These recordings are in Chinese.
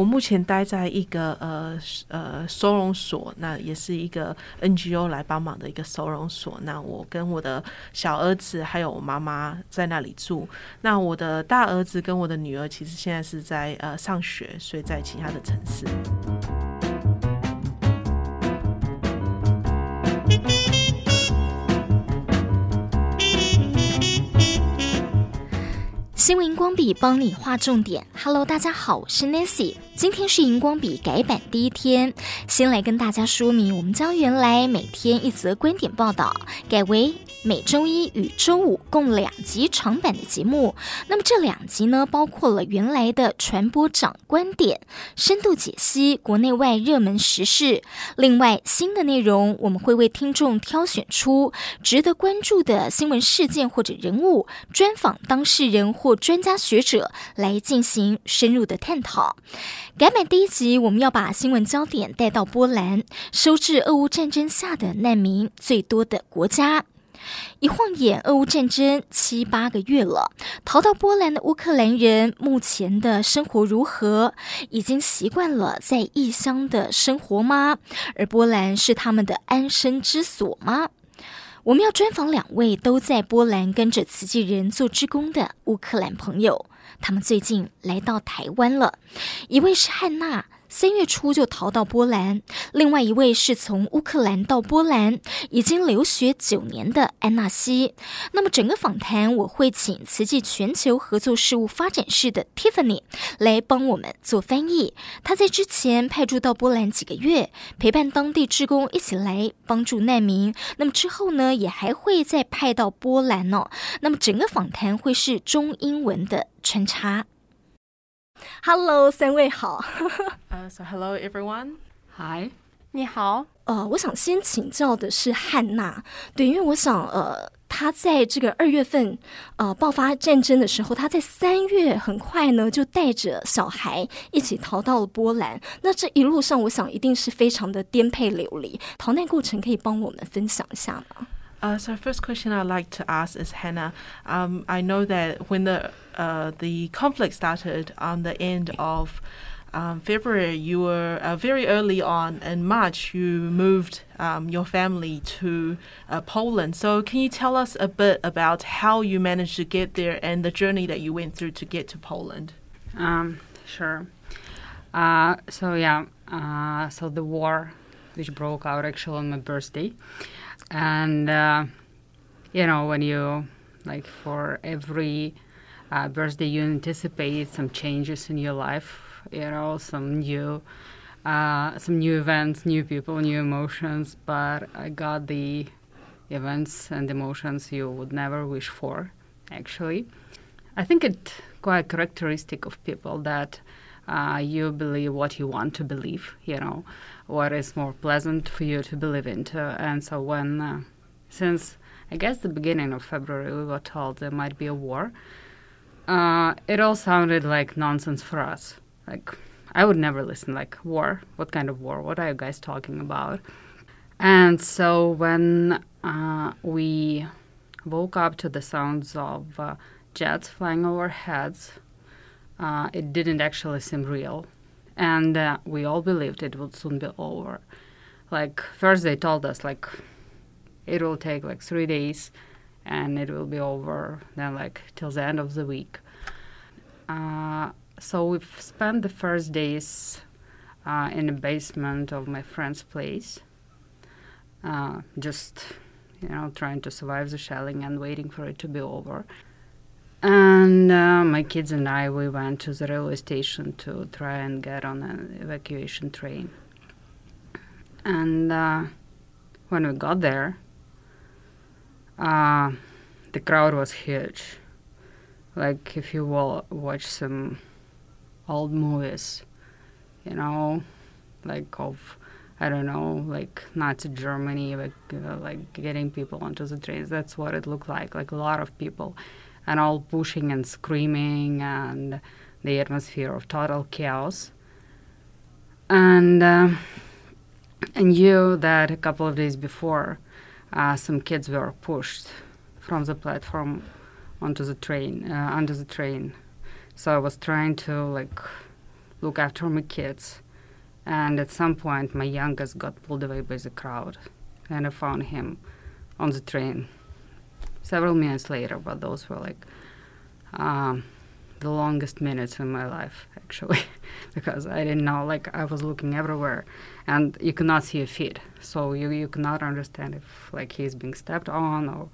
我目前待在一个呃呃收容所，那也是一个 NGO 来帮忙的一个收容所。那我跟我的小儿子还有我妈妈在那里住。那我的大儿子跟我的女儿其实现在是在呃上学，所以在其他的城市。新闻荧光笔帮你画重点。Hello，大家好，我是 Nancy。今天是荧光笔改版第一天，先来跟大家说明，我们将原来每天一则观点报道改为。每周一与周五共两集长版的节目，那么这两集呢，包括了原来的传播长观点，深度解析国内外热门时事。另外，新的内容我们会为听众挑选出值得关注的新闻事件或者人物，专访当事人或专家学者来进行深入的探讨。改版第一集，我们要把新闻焦点带到波兰，收治俄乌战争下的难民最多的国家。一晃眼，俄乌战争七八个月了，逃到波兰的乌克兰人目前的生活如何？已经习惯了在异乡的生活吗？而波兰是他们的安身之所吗？我们要专访两位都在波兰跟着慈济人做志工的乌克兰朋友，他们最近来到台湾了，一位是汉娜。三月初就逃到波兰，另外一位是从乌克兰到波兰，已经留学九年的安娜西。那么整个访谈我会请慈济全球合作事务发展室的 Tiffany 来帮我们做翻译。她在之前派驻到波兰几个月，陪伴当地志工一起来帮助难民。那么之后呢，也还会再派到波兰哦。那么整个访谈会是中英文的穿插。Hello，三位好。呃、uh,，So hello everyone. Hi，你好。呃，我想先请教的是汉娜，对，因为我想，呃，她在这个二月份，呃，爆发战争的时候，她在三月很快呢就带着小孩一起逃到了波兰。那这一路上，我想一定是非常的颠沛流离。逃难过程可以帮我们分享一下吗？Uh, so first question I'd like to ask is Hannah. Um, I know that when the uh, the conflict started on the end of um, February, you were uh, very early on in March. You moved um, your family to uh, Poland. So can you tell us a bit about how you managed to get there and the journey that you went through to get to Poland? Um, sure. Uh, so yeah. Uh, so the war, which broke out actually on my birthday and uh, you know when you like for every uh, birthday you anticipate some changes in your life you know some new uh, some new events new people new emotions. But i got the events and emotions you would never wish for actually. I think it quite characteristic of people that uh, you believe what you want to believe you know what is more pleasant for you to believe into. And so when, uh, since I guess the beginning of February, we were told there might be a war, uh, it all sounded like nonsense for us. Like, I would never listen, like, war? What kind of war? What are you guys talking about? And so when uh, we woke up to the sounds of uh, jets flying over heads, uh, it didn't actually seem real and uh, we all believed it would soon be over. Like first they told us like it will take like three days and it will be over then like till the end of the week. Uh, so we've spent the first days uh, in the basement of my friend's place, uh, just you know trying to survive the shelling and waiting for it to be over. And uh, my kids and I, we went to the railway station to try and get on an evacuation train. And uh, when we got there, uh, the crowd was huge. Like if you will watch some old movies, you know, like of I don't know, like Nazi Germany, like uh, like getting people onto the trains. That's what it looked like. Like a lot of people and all pushing and screaming and the atmosphere of total chaos. And uh, I knew that a couple of days before, uh, some kids were pushed from the platform onto the train, uh, under the train. So I was trying to like look after my kids. And at some point, my youngest got pulled away by the crowd, and I found him on the train several minutes later. But those were like um, the longest minutes in my life, actually, because I didn't know. Like I was looking everywhere, and you could not see a feet, so you you could not understand if like he's being stepped on or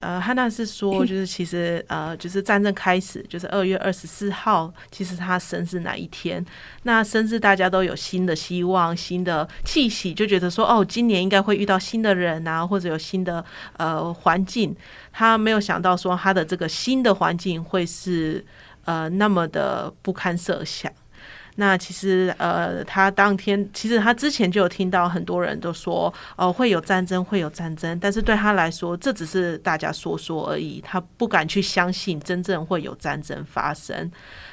呃，汉娜是说，就是其实呃，就是战争开始，就是二月二十四号，其实他生日那一天？那生日大家都有新的希望、新的气息，就觉得说，哦，今年应该会遇到新的人啊，或者有新的呃环境。他没有想到说，他的这个新的环境会是呃那么的不堪设想。那其实，呃，他当天其实他之前就有听到很多人都说，哦，会有战争，会有战争，但是对他来说，这只是大家说说而已，他不敢去相信真正会有战争发生。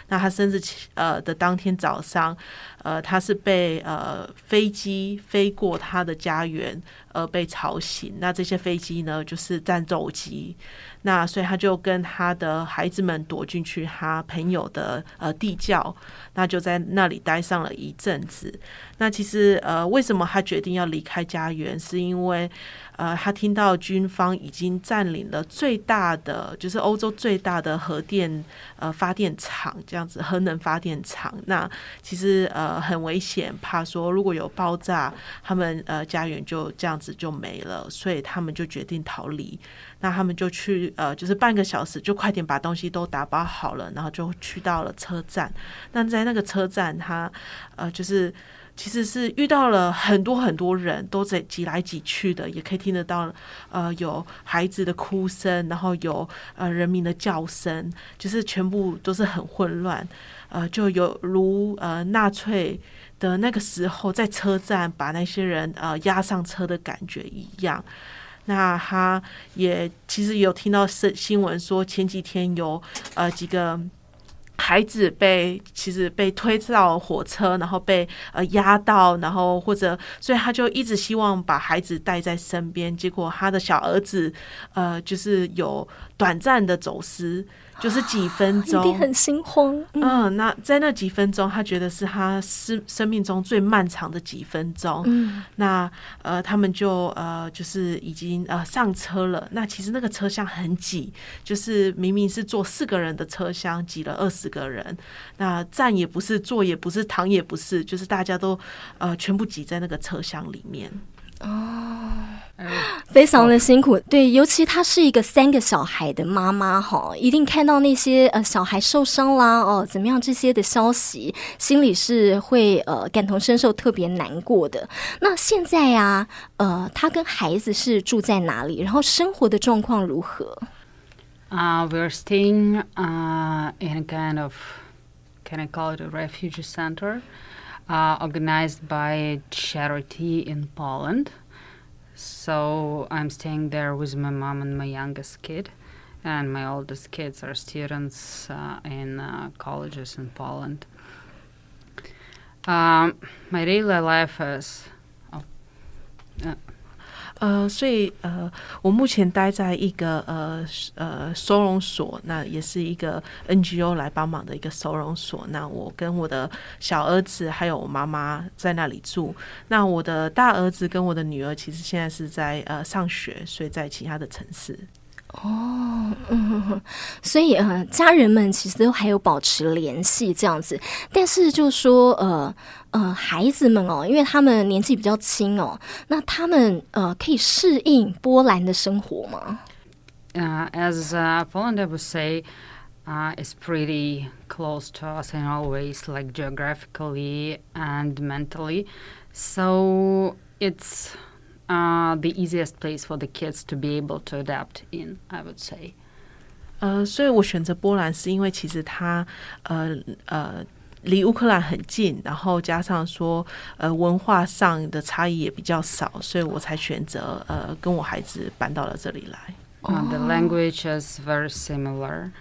那他生日呃的当天早上，呃，他是被呃飞机飞过他的家园而被吵醒。那这些飞机呢，就是战斗机。那所以他就跟他的孩子们躲进去他朋友的呃地窖，那就在那里待上了一阵子。那其实呃，为什么他决定要离开家园？是因为呃，他听到军方已经占领了最大的，就是欧洲最大的核电呃发电厂，这样子核能发电厂。那其实呃很危险，怕说如果有爆炸，他们呃家园就这样子就没了，所以他们就决定逃离。那他们就去呃，就是半个小时就快点把东西都打包好了，然后就去到了车站。那在那个车站，他呃就是。其实是遇到了很多很多人都在挤来挤去的，也可以听得到，呃，有孩子的哭声，然后有呃人民的叫声，就是全部都是很混乱，呃，就有如呃纳粹的那个时候在车站把那些人呃押上车的感觉一样。那他也其实有听到新新闻说，前几天有呃几个。孩子被其实被推到火车，然后被呃压到，然后或者，所以他就一直希望把孩子带在身边。结果他的小儿子呃就是有短暂的走失。就是几分钟，一定很心慌。嗯，嗯，那在那几分钟，他觉得是他生生命中最漫长的几分钟。嗯，那呃，他们就呃，就是已经呃上车了。那其实那个车厢很挤，就是明明是坐四个人的车厢，挤了二十个人。那站也不是，坐也不是，躺也不是，就是大家都呃全部挤在那个车厢里面。哦，非常的辛苦，对，尤其她是一个三个小孩的妈妈哈，一定看到那些呃小孩受伤啦哦怎么样这些的消息，心里是会呃感同身受，特别难过的。那现在呀，呃，她跟孩子是住在哪里？然后生活的状况如何？啊、uh,，we're staying uh in a kind of can I call it a refugee center? uh, organized by charity in Poland. So I'm staying there with my mom and my youngest kid, and my oldest kids are students uh, in uh, colleges in Poland. Um, my daily life is. Oh, uh, 呃，所以呃，我目前待在一个呃呃收容所，那也是一个 NGO 来帮忙的一个收容所。那我跟我的小儿子还有我妈妈在那里住。那我的大儿子跟我的女儿其实现在是在呃上学，所以在其他的城市。哦，嗯，所以呃，家人们其实都还有保持联系这样子，但是就说呃呃，孩子们哦，因为他们年纪比较轻哦，那他们呃可以适应波兰的生活吗？呃、uh,，as、uh, Poland I would say, uh, is pretty close to us in all ways, like geographically and mentally, so it's. Uh, the easiest place for the kids to be able to adapt in, I would say. 呃，所以我选择波兰是因为其实它呃呃离乌克兰很近，然后加上说呃文化上的差异也比较少，所以我才选择呃跟我孩子搬到了这里来。Uh, the language is very similar,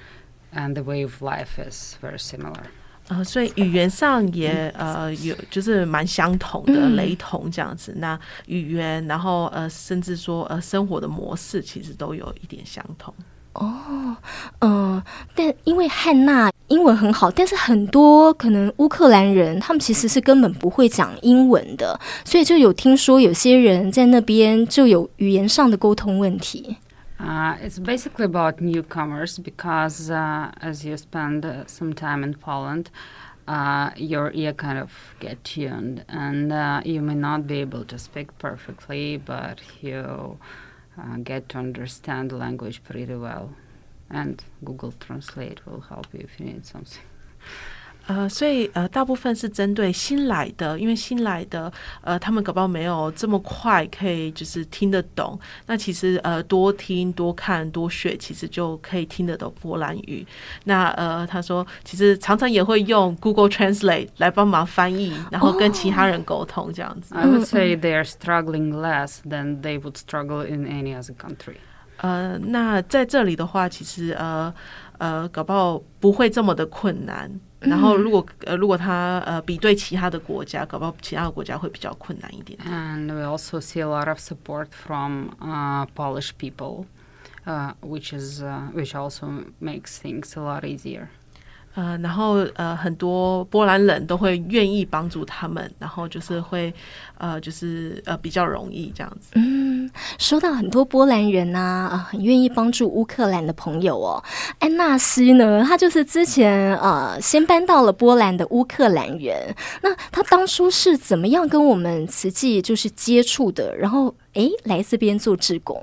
and the way of life is very similar. 呃，所以语言上也呃有就是蛮相同的，嗯、雷同这样子。那语言，然后呃，甚至说呃，生活的模式其实都有一点相同。哦，嗯、呃，但因为汉娜英文很好，但是很多可能乌克兰人他们其实是根本不会讲英文的，所以就有听说有些人在那边就有语言上的沟通问题。Uh, it's basically about newcomers because uh, as you spend some time in Poland, uh, your ear kind of get tuned, and uh, you may not be able to speak perfectly, but you uh, get to understand the language pretty well. And Google Translate will help you if you need something. 呃，所以呃，大部分是针对新来的，因为新来的呃，他们搞不好没有这么快可以就是听得懂。那其实呃，多听、多看、多学，其实就可以听得懂波兰语。那呃，他说其实常常也会用 Google Translate 来帮忙翻译，然后跟其他人沟通这样子。Oh. I would say they are struggling less than they would struggle in any other country. 呃，那在这里的话，其实呃呃，搞不好不会这么的困难。然后，如果呃，如果他呃比对其他的国家，搞不好其他的国家会比较困难一点。And we also see a lot of support from uh, Polish people, uh, which is uh, which also makes things a lot easier. 呃，然后呃，很多波兰人都会愿意帮助他们，然后就是会呃，就是呃，比较容易这样子。嗯，说到很多波兰人呐，啊，很愿意帮助乌克兰的朋友哦。安纳西呢，他就是之前呃，先搬到了波兰的乌克兰人。那他当初是怎么样跟我们慈济就是接触的？然后诶，来这边做志工。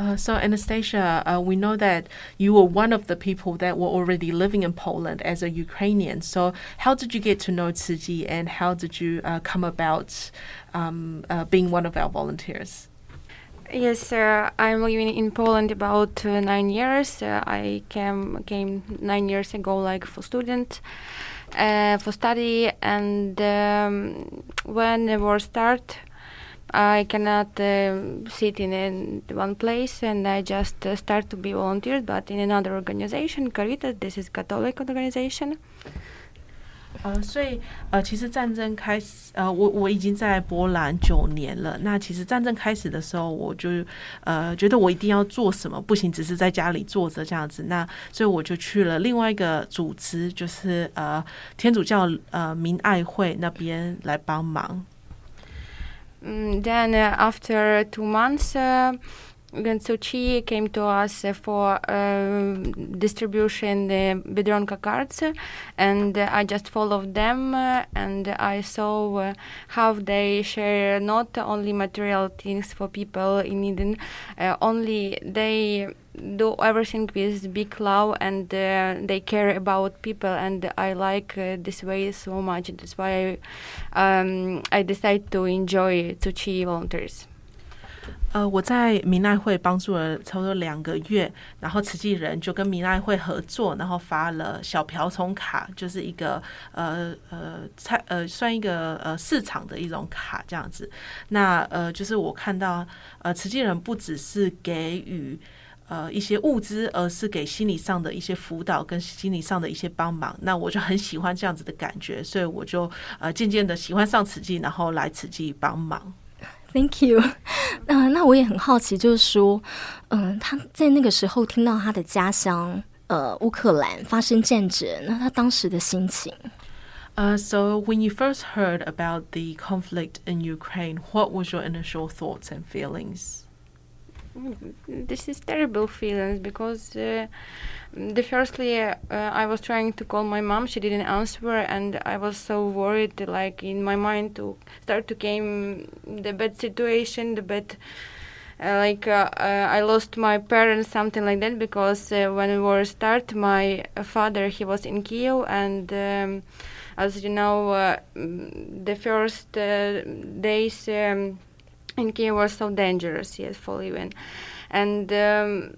Uh, so Anastasia, uh, we know that you were one of the people that were already living in Poland as a Ukrainian. So how did you get to know Tzu Chi and how did you uh, come about um, uh, being one of our volunteers? Yes, uh, I'm living in Poland about uh, nine years. I came came nine years ago, like for student, for study, and um, when the war started, I cannot uh, sit in, in one place and I just uh, start to be volunteer, but in another organization, Caritas, this is Catholic organization. 呃，所以呃，其实战争开始，呃，我我已经在波兰九年了。那其实战争开始的时候，我就呃觉得我一定要做什么，不行，只是在家里坐着这样子。那所以我就去了另外一个组织，就是呃天主教呃明爱会那边来帮忙。嗯 then after two months, uh, Tzu Chi came to us uh, for uh, distribution the Biedronka cards, and uh, I just followed them, uh, and I saw how they share not only material things for people in need, only they do everything with big love and uh, they care about people and I like uh, this way so much. That's why I, um, I decided to enjoy Tzu Chi volunteers. 呃，我在明爱会帮助了差不多两个月，然后慈济人就跟明爱会合作，然后发了小瓢虫卡，就是一个呃呃菜呃算一个呃市场的一种卡这样子。那呃就是我看到呃慈济人不只是给予。呃，一些物资，而是给心理上的一些辅导跟心理上的一些帮忙。那我就很喜欢这样子的感觉，所以我就呃渐渐的喜欢上慈济，然后来慈济帮忙。Thank you。那、呃、那我也很好奇，就是说，嗯、呃，他在那个时候听到他的家乡呃乌克兰发生战争，那他当时的心情。呃、uh,，So when you first heard about the conflict in Ukraine, what was your initial thoughts and feelings? This is terrible feelings because uh, the firstly uh, I was trying to call my mom. She didn't answer and I was so worried like in my mind to start to came the bad situation the bad uh, like uh, uh, I lost my parents something like that because uh, when war start my father he was in Kiev and um, as you know the first days um, in Kiev was so dangerous, yes, for living. And um,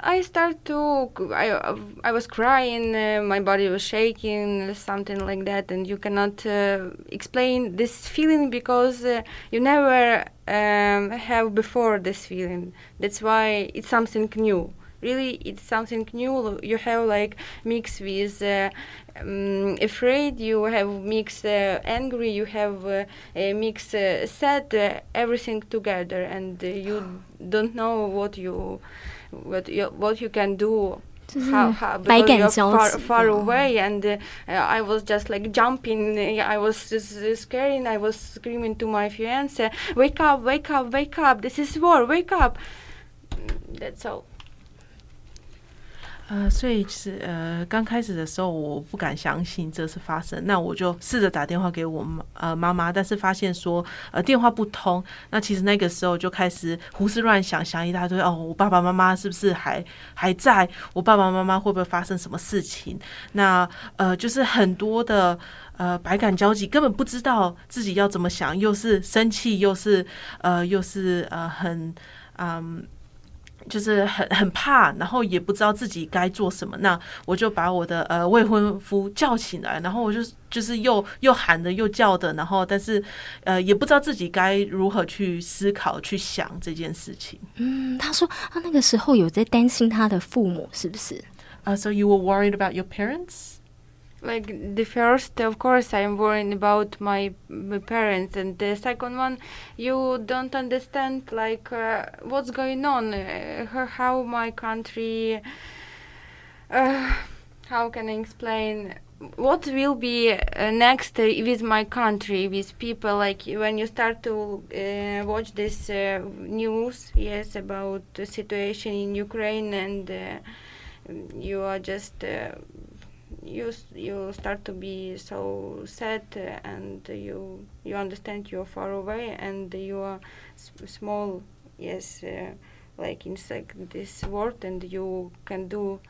I started to, I, I was crying, uh, my body was shaking, something like that, and you cannot uh, explain this feeling because uh, you never um, have before this feeling. That's why it's something new Really, it's something new. You have like mix with uh, um, afraid, you have mixed uh, angry, you have uh, mixed uh, sad, uh, everything together, and uh, you don't know what you what you what you can do how, how百 because 感 you're 交 far 集 far away and uh, I was just like jumping I was just uh, scaring I was screaming to my fiance wake up wake up wake up this is war wake up Mm, that's all 呃，所以其实呃，刚开始的时候我不敢相信这是发生，那我就试着打电话给我妈呃妈妈，但是发现说呃电话不通。那其实那个时候就开始胡思乱想，想一大堆哦，我爸爸妈妈是不是还还在？我爸爸妈妈会不会发生什么事情？那呃，就是很多的呃百感交集，根本不知道自己要怎么想，又是生气，又是呃，又是呃很嗯。就是很很怕，然后也不知道自己该做什么。那我就把我的呃未婚夫叫起来，然后我就就是又又喊的又叫的，然后但是呃也不知道自己该如何去思考去想这件事情。嗯，他说他那个时候有在担心他的父母，是不是？啊、uh,，So you were worried about your parents? Like the first of course i'm worrying about my, my parents and the second one you don't understand like uh, what's going on uh, how my country uh, how can i explain? What will be uh, next with my country with people like when you start to uh, watch this uh, news yes about the situation in ukraine and you are just you you start to be so sad and you you understand you're far away and you are small yes uh, like insect this world and you can do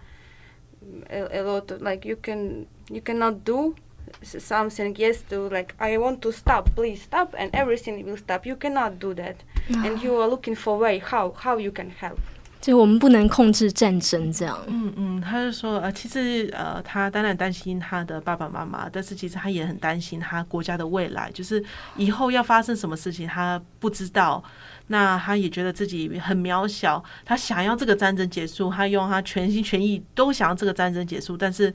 a, a lot of, like you can you cannot do something yes to like i want to stop please stop and everything will stop. You cannot do that. And you are looking for way how how you can help 就我们不能控制战争，这样。嗯嗯，他就说，呃，其实，呃，他当然担心他的爸爸妈妈，但是其实他也很担心他国家的未来，就是以后要发生什么事情，他不知道。那他也觉得自己很渺小，他想要这个战争结束，他用他全心全意都想要这个战争结束，但是，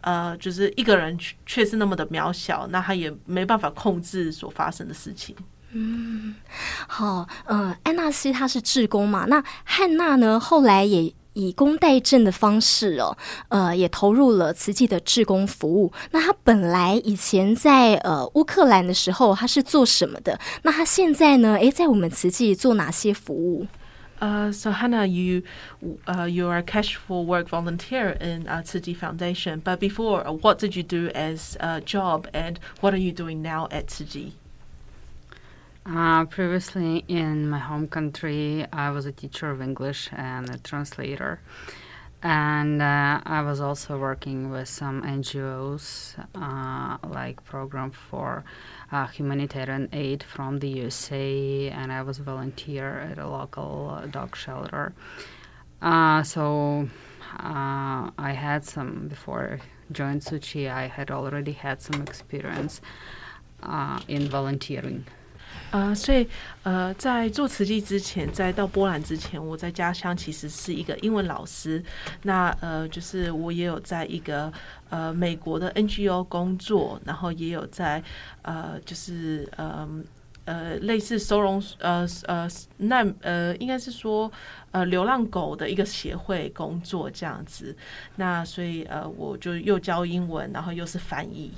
呃，就是一个人却是那么的渺小，那他也没办法控制所发生的事情。嗯，好，呃，安纳西她是志工嘛，那汉娜呢，后来也以工代賑的方式哦，呃，也投入了慈济的志工服务。那她本来以前在呃乌克兰的时候，她是做什么的？那她现在呢？诶，在我们慈济做哪些服务？呃、uh,，So Hannah, you, 呃、uh, you are a cash for work volunteer in 呃慈济 Foundation. But before, what did you do as a job, and what are you doing now at 慈济？Uh, previously, in my home country, I was a teacher of English and a translator. And uh, I was also working with some NGOs, uh, like Program for uh, Humanitarian Aid from the USA, and I was a volunteer at a local uh, dog shelter. Uh, so I had some, before I joined Tzu Chi, I had already had some experience in volunteering. 呃，所以呃，在做慈济之前，在到波兰之前，我在家乡其实是一个英文老师。那呃，就是我也有在一个呃美国的 NGO 工作，然后也有在呃，就是呃呃类似收容呃呃那呃，应该是说呃流浪狗的一个协会工作这样子。那所以呃，我就又教英文，然后又是翻译。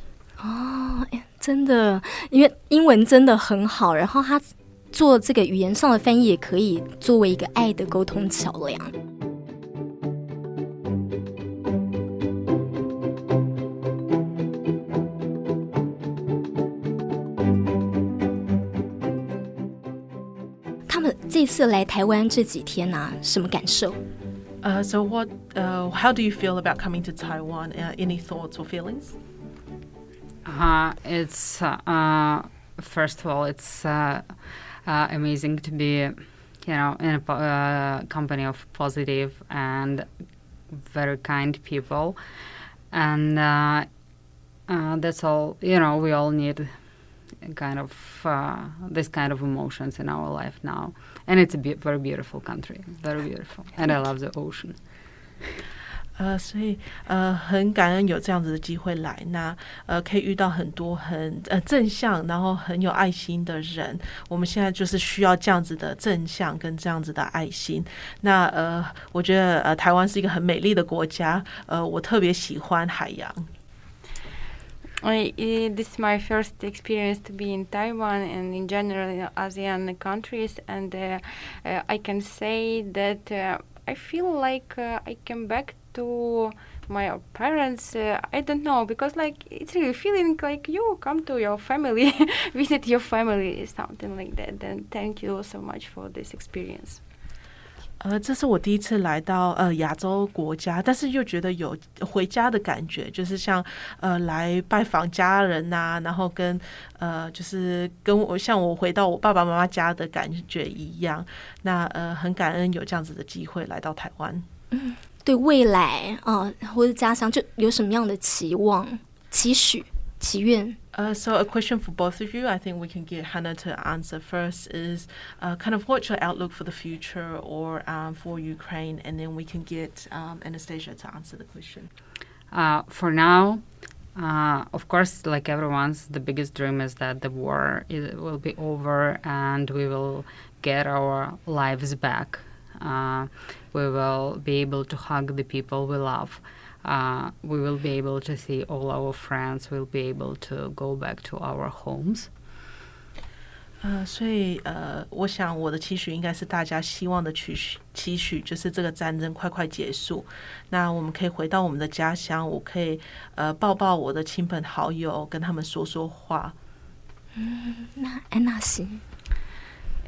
哦，真的，因为英文真的很好，然后他做这个语言上的翻译也可以作为一个爱的沟通桥梁。他们这次来台湾这几天啊，什么感受？呃、uh,，So what? 呃、uh,，How do you feel about coming to Taiwan? Uh, any thoughts or feelings? Uh, it's uh, first of all, it's uh, uh, amazing to be, you know, in a uh, company of positive and very kind people, and uh, uh, that's all. You know, we all need kind of this kind of emotions in our life now, and it's a be very beautiful country, very beautiful, and I love the ocean. 呃，所以呃，很感恩有这样子的机会来，那呃，可以遇到很多很呃正向，然后很有爱心的人。我们现在就是需要这样子的正向跟这样子的爱心。那呃，我觉得呃，台湾是一个很美丽的国家，呃，我特别喜欢海洋。I, this is my first experience to be in Taiwan and in general in ASEAN countries, and uh, uh, I can say that uh, I feel like uh, I came back to my parents uh, i don't know because like it's really feeling like you come to your family visit your family something like that then thank you so much for this experience 呃，这是我第一次来到呃亚洲国家，但是又觉得有回家的感觉，就是像呃来拜访家人呐、啊，然后跟呃就是跟我像我回到我爸爸妈妈家的感觉一样。那呃很感恩有这样子的机会来到台湾。嗯。 对未来啊，或者家乡，就有什么样的期望、期许、祈愿？呃、uh,，so a question for both of you. I think we can get Hannah to answer first. Is uh, kind of what's your outlook for the future or um, for Ukraine, and then we can get um, Anastasia to answer the question. Uh, for now, uh, of course, like everyone's, the biggest dream is that the war is, will be over and we will get our lives back. Uh, we will be able to hug the people we love. Uh, we will be able to see all our friends. We'll be able to go back to our homes. 呃，所以呃，我想我的期许应该是大家希望的期许，期许就是这个战争快快结束，那我们可以回到我们的家乡，我可以呃抱抱我的亲朋好友，跟他们说说话。嗯，那安娜西。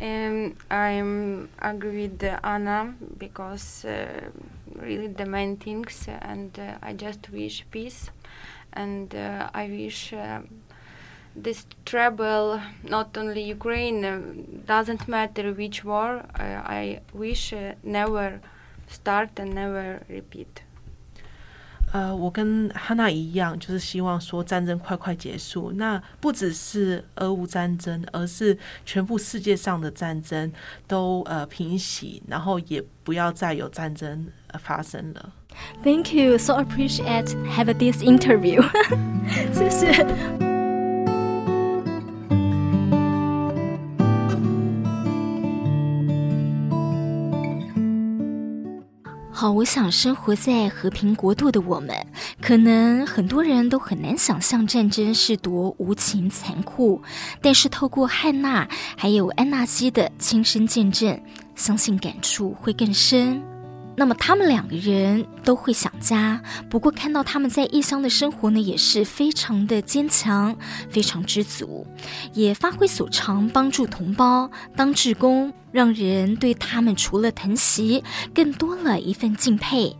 Um, I'm agree with Anna because uh, really the main things, and uh, I just wish peace, and uh, I wish uh, this trouble not only Ukraine uh, doesn't matter which war. Uh, I wish never start and never repeat. 呃，我跟哈娜一样，就是希望说战争快快结束。那不只是俄乌战争，而是全部世界上的战争都呃平息，然后也不要再有战争发生了。Thank you, so appreciate have this interview. 谢谢。我想生活在和平国度的我们，可能很多人都很难想象战争是多无情残酷。但是透过汉娜还有安娜西的亲身见证，相信感触会更深。那么他们两个人都会想家，不过看到他们在异乡的生活呢，也是非常的坚强，非常知足，也发挥所长帮助同胞当志工，让人对他们除了疼惜，更多了一份敬佩。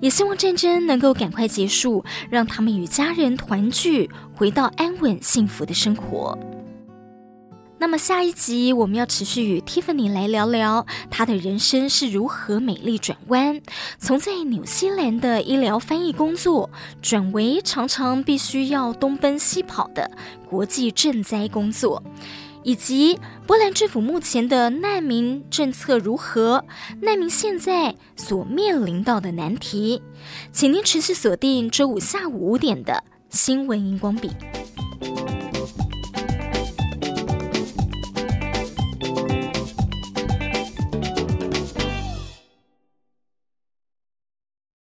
也希望战争能够赶快结束，让他们与家人团聚，回到安稳幸福的生活。那么下一集我们要持续与 Tiffany 来聊聊她的人生是如何美丽转弯，从在纽西兰的医疗翻译工作转为常常必须要东奔西跑的国际赈灾工作，以及波兰政府目前的难民政策如何，难民现在所面临到的难题，请您持续锁定周五下午五点的新闻荧光笔。